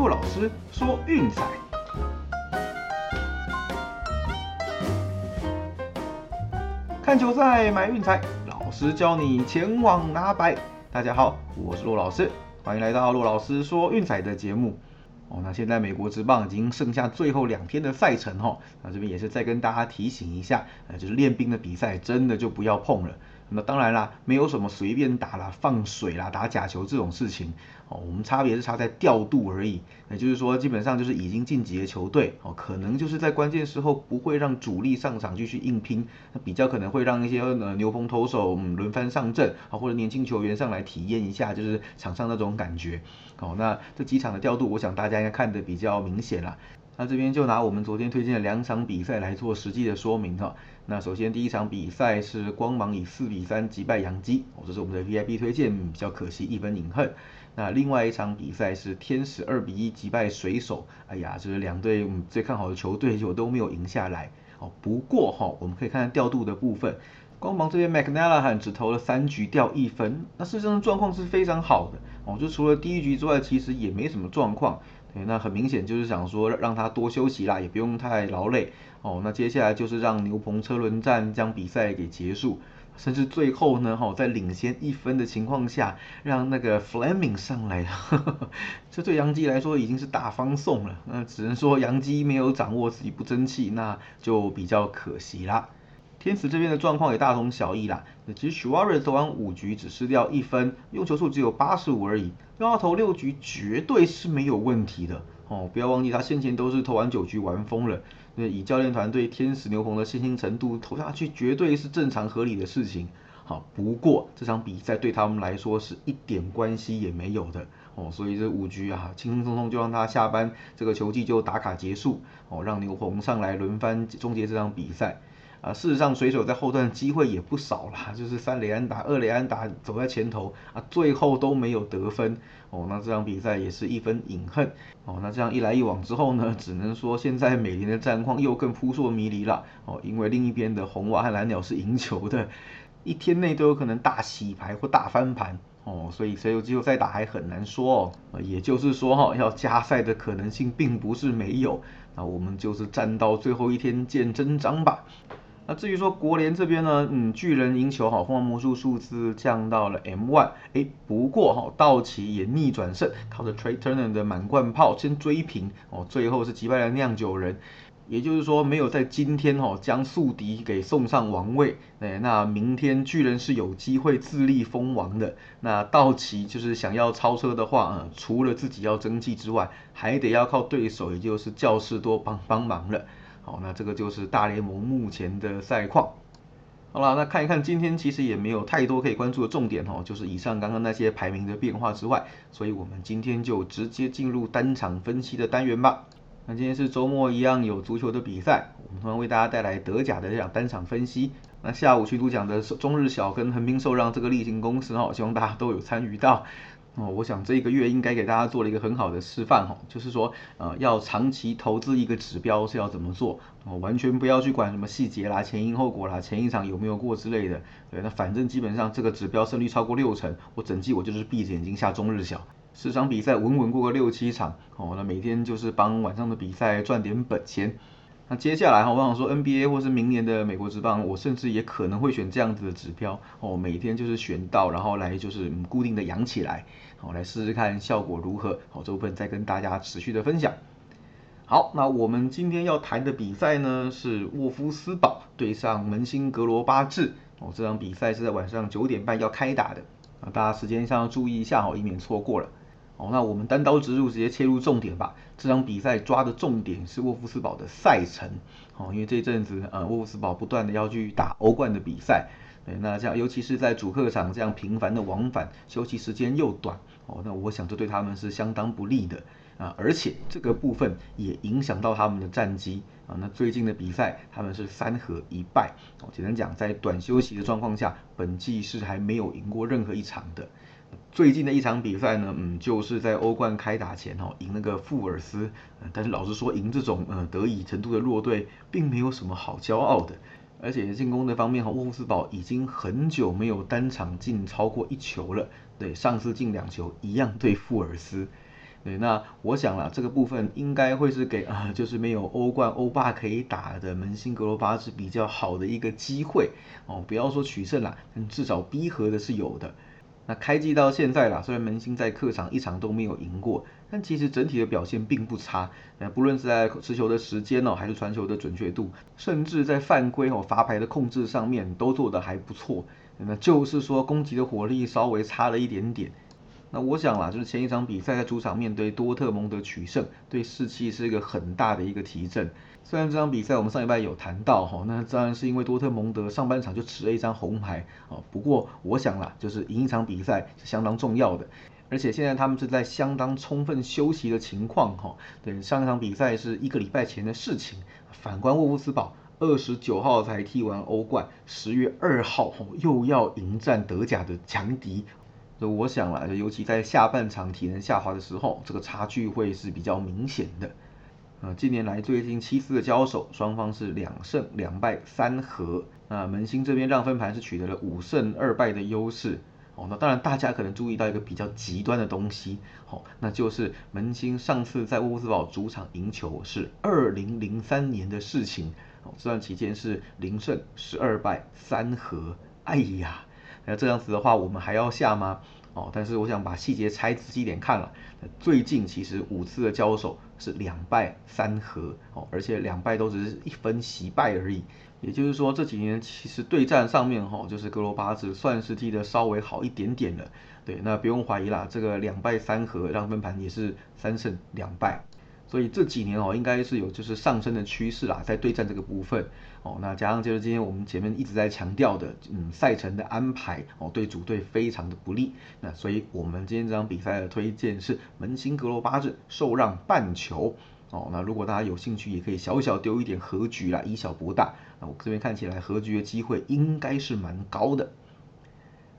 骆老师说运彩。看球赛买运彩，老师教你前往拿白。大家好，我是骆老师，欢迎来到骆老师说运彩的节目。哦，那现在美国职棒已经剩下最后两天的赛程哈，那这边也是再跟大家提醒一下，呃，就是练兵的比赛真的就不要碰了。那当然啦，没有什么随便打啦、放水啦、打假球这种事情哦。我们差别是差在调度而已。也就是说，基本上就是已经晋级的球队哦，可能就是在关键时候不会让主力上场继续硬拼，那比较可能会让一些呃牛棚投手轮番上阵啊，或者年轻球员上来体验一下，就是场上那种感觉。哦，那这几场的调度，我想大家应该看得比较明显啦。那这边就拿我们昨天推荐的两场比赛来做实际的说明哈。那首先第一场比赛是光芒以四比三击败杨基，哦，这是我们的 VIP 推荐，比较可惜一分饮恨。那另外一场比赛是天使二比一击败水手，哎呀，这是两队最看好的球队，就都没有赢下来。哦，不过哈，我们可以看调度的部分，光芒这边 McNally 只投了三局掉一分，那事实上状况是非常好的。哦，就除了第一局之外，其实也没什么状况。对，那很明显就是想说让他多休息啦，也不用太劳累。哦，那接下来就是让牛棚车轮战将比赛给结束，甚至最后呢，哈，在领先一分的情况下，让那个 Fleming 上来，这对杨基来说已经是大方送了。那只能说杨基没有掌握自己不争气，那就比较可惜啦。天使这边的状况也大同小异啦。那其实 Suarez 投完五局只失掉一分，用球数只有八十五而已，要他投六局绝对是没有问题的哦。不要忘记他先前都是投完九局玩疯了。那以教练团对天使牛棚的信心程度，投下去绝对是正常合理的事情。好，不过这场比赛对他们来说是一点关系也没有的哦。所以这五局啊，轻轻松松就让他下班，这个球季就打卡结束哦，让牛棚上来轮番终结这场比赛。啊，事实上，水手在后段机会也不少啦，就是三雷安打、二雷安打走在前头啊，最后都没有得分哦。那这场比赛也是一分饮恨哦。那这样一来一往之后呢，只能说现在美联的战况又更扑朔迷离了哦。因为另一边的红袜和蓝鸟是赢球的，一天内都有可能大洗牌或大翻盘哦。所以谁有机会再打还很难说哦。也就是说哈，要加赛的可能性并不是没有，那我们就是战到最后一天见真章吧。那至于说国联这边呢，嗯，巨人赢球好，凤凰魔术数字降到了 M one，哎，不过哈，道奇也逆转胜，靠着 Trey Turner 的满贯炮先追平哦，最后是击败了酿酒人，也就是说没有在今天哈将宿敌给送上王位，哎，那明天巨人是有机会自立封王的，那道奇就是想要超车的话，嗯，除了自己要争气之外，还得要靠对手，也就是教士多帮帮忙了。好，那这个就是大联盟目前的赛况。好了，那看一看今天其实也没有太多可以关注的重点哦，就是以上刚刚那些排名的变化之外，所以我们今天就直接进入单场分析的单元吧。那今天是周末一样有足球的比赛，我们同样为大家带来德甲的这场单场分析。那下午群主讲的中日小跟横滨受让这个例行公司哦，希望大家都有参与到。哦，我想这一个月应该给大家做了一个很好的示范哈，就是说，呃，要长期投资一个指标是要怎么做，哦，完全不要去管什么细节啦、前因后果啦、前一场有没有过之类的，对，那反正基本上这个指标胜率超过六成，我整季我就是闭着眼睛下中日小，十场比赛稳稳过个六七场，哦，那每天就是帮晚上的比赛赚点本钱。那接下来哈，我想说 NBA 或是明年的美国职棒，我甚至也可能会选这样子的指标哦，每天就是选到，然后来就是固定的养起来，好来试试看效果如何。好，这部分再跟大家持续的分享。好，那我们今天要谈的比赛呢是沃夫斯堡对上门兴格罗巴治哦，这场比赛是在晚上九点半要开打的啊，大家时间上要注意一下哦，以免错过了。哦，那我们单刀直入，直接切入重点吧。这场比赛抓的重点是沃夫斯堡的赛程，哦，因为这阵子呃沃夫斯堡不断的要去打欧冠的比赛，对，那这样尤其是在主客场这样频繁的往返，休息时间又短，哦，那我想这对他们是相当不利的啊，而且这个部分也影响到他们的战绩啊。那最近的比赛他们是三和一败，哦，简单讲，在短休息的状况下，本季是还没有赢过任何一场的。最近的一场比赛呢，嗯，就是在欧冠开打前哦，赢那个富尔斯。但是老实说，赢这种呃得以程度的弱队，并没有什么好骄傲的。而且进攻的方面哈，沃夫斯堡已经很久没有单场进超过一球了。对，上次进两球一样对富尔斯。对，那我想了，这个部分应该会是给啊，就是没有欧冠、欧霸可以打的门兴格罗巴是比较好的一个机会哦。不要说取胜啦，至少逼和的是有的。那开季到现在啦，虽然门兴在客场一场都没有赢过，但其实整体的表现并不差。那不论是在持球的时间哦，还是传球的准确度，甚至在犯规哦、罚牌的控制上面都做得还不错。那就是说攻击的火力稍微差了一点点。那我想啦，就是前一场比赛在主场面对多特蒙德取胜，对士气是一个很大的一个提振。虽然这场比赛我们上礼拜有谈到哈，那当然是因为多特蒙德上半场就持了一张红牌哦。不过我想啦，就是赢一场比赛是相当重要的，而且现在他们是在相当充分休息的情况哈。对，上一场比赛是一个礼拜前的事情。反观沃夫斯堡，二十九号才踢完欧冠，十月二号又要迎战德甲的强敌。那我想了，尤其在下半场体能下滑的时候，这个差距会是比较明显的。呃，近年来最近七次的交手，双方是两胜两败三和。那门兴这边让分盘是取得了五胜二败的优势。哦，那当然大家可能注意到一个比较极端的东西，哦，那就是门兴上次在乌兹堡主场赢球是二零零三年的事情。哦，这段期间是零胜十二败三和。哎呀！那这样子的话，我们还要下吗？哦，但是我想把细节拆仔细点看了。最近其实五次的交手是两败三和，哦，而且两败都只是一分惜败而已。也就是说，这几年其实对战上面哈，就是格罗巴治算是踢的稍微好一点点了。对，那不用怀疑啦，这个两败三和让分盘也是三胜两败。所以这几年哦，应该是有就是上升的趋势啦，在对战这个部分哦，那加上就是今天我们前面一直在强调的，嗯，赛程的安排哦，对主队非常的不利。那所以我们今天这场比赛的推荐是门兴格罗巴治受让半球哦。那如果大家有兴趣，也可以小小丢一点和局啦，以小博大。那我这边看起来和局的机会应该是蛮高的。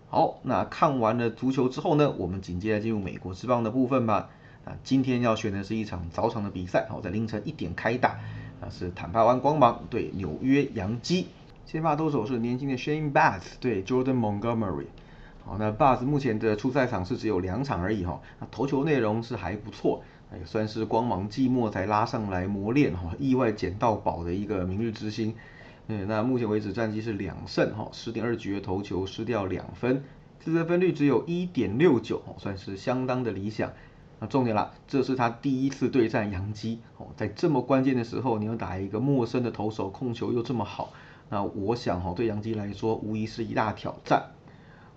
好，那看完了足球之后呢，我们紧接着进入美国之棒的部分吧。啊，今天要选的是一场早场的比赛，好，在凌晨一点开打，啊是坦帕湾光芒对纽约洋基，先发投手是年轻的 Shane Bats 对 Jordan Montgomery，好，那 Bats 目前的初赛场是只有两场而已哈，那投球内容是还不错，也算是光芒季末才拉上来磨练哈，意外捡到宝的一个明日之星，嗯，那目前为止战绩是两胜哈，十点二局的投球失掉两分，自责分率只有一点六九，算是相当的理想。那重点了，这是他第一次对战杨基哦，在这么关键的时候，你要打一个陌生的投手，控球又这么好，那我想哈，对杨基来说无疑是一大挑战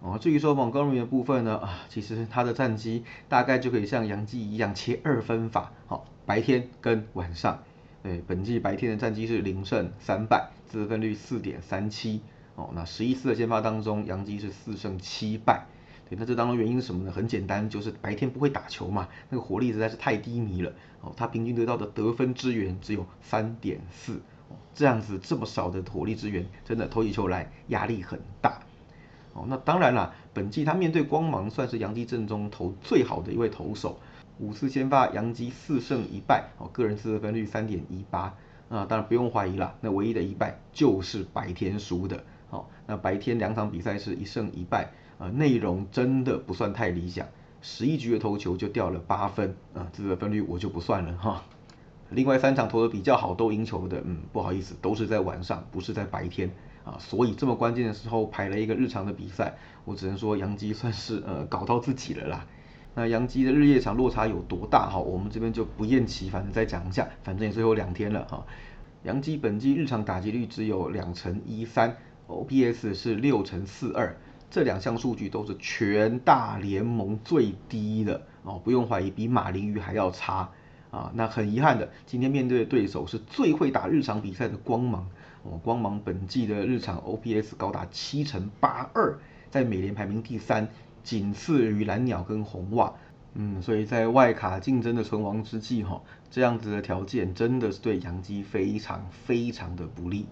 哦。至于说网高人员部分呢，啊，其实他的战绩大概就可以像杨基一样切二分法，好，白天跟晚上。对，本季白天的战绩是零胜三败，自分率四点三七哦。那十一次的先发当中，杨基是四胜七败。对，那这当中原因是什么呢？很简单，就是白天不会打球嘛，那个火力实在是太低迷了。哦，他平均得到的得分支援只有三点四，哦，这样子这么少的火力支援，真的投起球来压力很大。哦，那当然啦，本季他面对光芒算是洋基阵中投最好的一位投手，五次先发洋基四胜一败，哦，个人得分率三点一八。那，当然不用怀疑啦，那唯一的一败就是白天输的。好，那白天两场比赛是一胜一败。啊，内容真的不算太理想，十一局的投球就掉了八分啊，这个分率我就不算了哈。另外三场投的比较好，都赢球的，嗯，不好意思，都是在晚上，不是在白天啊，所以这么关键的时候排了一个日常的比赛，我只能说杨基算是呃搞到自己了啦。那杨基的日夜场落差有多大哈？我们这边就不厌其烦的再讲一下，反正也最后两天了哈。杨基本季日常打击率只有两成一三，OPS 是六成四二。这两项数据都是全大联盟最低的哦，不用怀疑，比马林鱼还要差啊。那很遗憾的，今天面对的对手是最会打日常比赛的光芒哦。光芒本季的日常 OPS 高达七成八二，在美联排名第三，仅次于蓝鸟跟红袜。嗯，所以在外卡竞争的存亡之际哈，这样子的条件真的是对洋基非常非常的不利。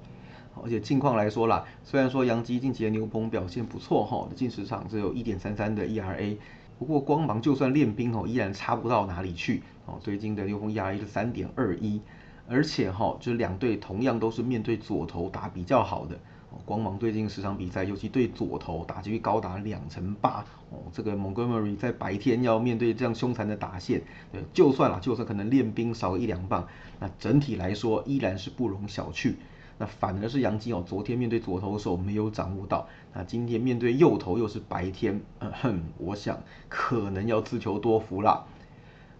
而且近况来说啦，虽然说杨基近期的牛棚表现不错哈，近十场只有一点三三的 ERA，不过光芒就算练兵哦，依然差不到哪里去哦。最近的牛棚 ERA 是三点二一，而且哈，就两队同样都是面对左投打比较好的光芒最近十场比赛，尤其对左投打击率高达两成八哦。这个 Montgomery 在白天要面对这样凶残的打线，对，就算了，就算可能练兵少一两磅，那整体来说依然是不容小觑。那反而是杨基哦，昨天面对左投手没有掌握到，那今天面对右投又是白天，嗯哼，我想可能要自求多福啦。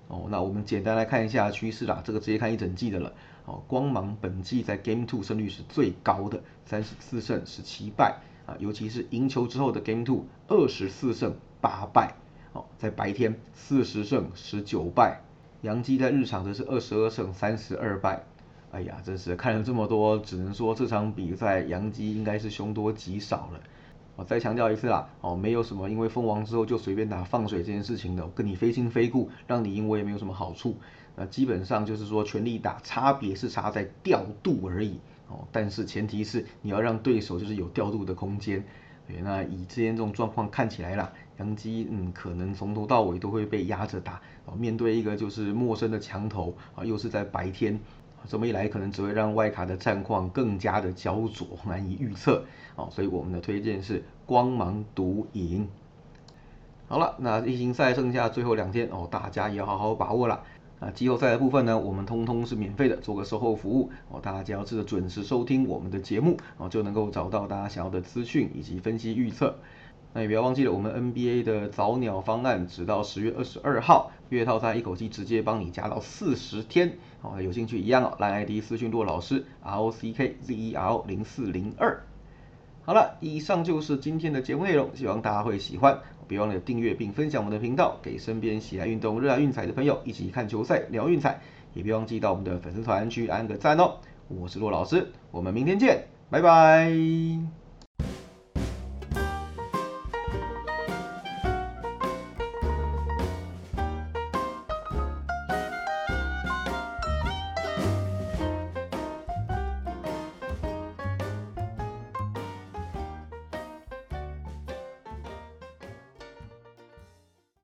哦，那我们简单来看一下趋势啦，这个直接看一整季的了。哦，光芒本季在 Game Two 胜率是最高的，三十四胜十七败啊，尤其是赢球之后的 Game Two，二十四胜八败。哦，在白天四十胜十九败，杨基在日常则是二十二胜三十二败。哎呀，真是看了这么多，只能说这场比赛杨基应该是凶多吉少了。我再强调一次啦，哦，没有什么因为封王之后就随便打放水这件事情的，跟你非亲非故，让你赢我也没有什么好处。那基本上就是说全力打，差别是差在调度而已哦。但是前提是你要让对手就是有调度的空间。对，那以之前这种状况看起来啦，杨基嗯可能从头到尾都会被压着打哦。面对一个就是陌生的墙头啊，又是在白天。这么一来，可能只会让外卡的战况更加的焦灼，难以预测。哦，所以我们的推荐是光芒独赢。好了，那例行赛剩下最后两天哦，大家也要好好把握了。那季后赛的部分呢，我们通通是免费的，做个售后服务哦，大家只要记得准时收听我们的节目哦，就能够找到大家想要的资讯以及分析预测。那也不要忘记了，我们 NBA 的早鸟方案，直到十月二十二号，月套餐一口气直接帮你加到四十天。好，有兴趣一样哦，来 ID 私讯骆老师 R O C K Z E R 零四零二。好了，以上就是今天的节目内容，希望大家会喜欢。别忘了订阅并分享我们的频道，给身边喜爱运动、热爱运彩的朋友一起看球赛、聊运彩。也别忘记到我们的粉丝团去按个赞哦。我是骆老师，我们明天见，拜拜。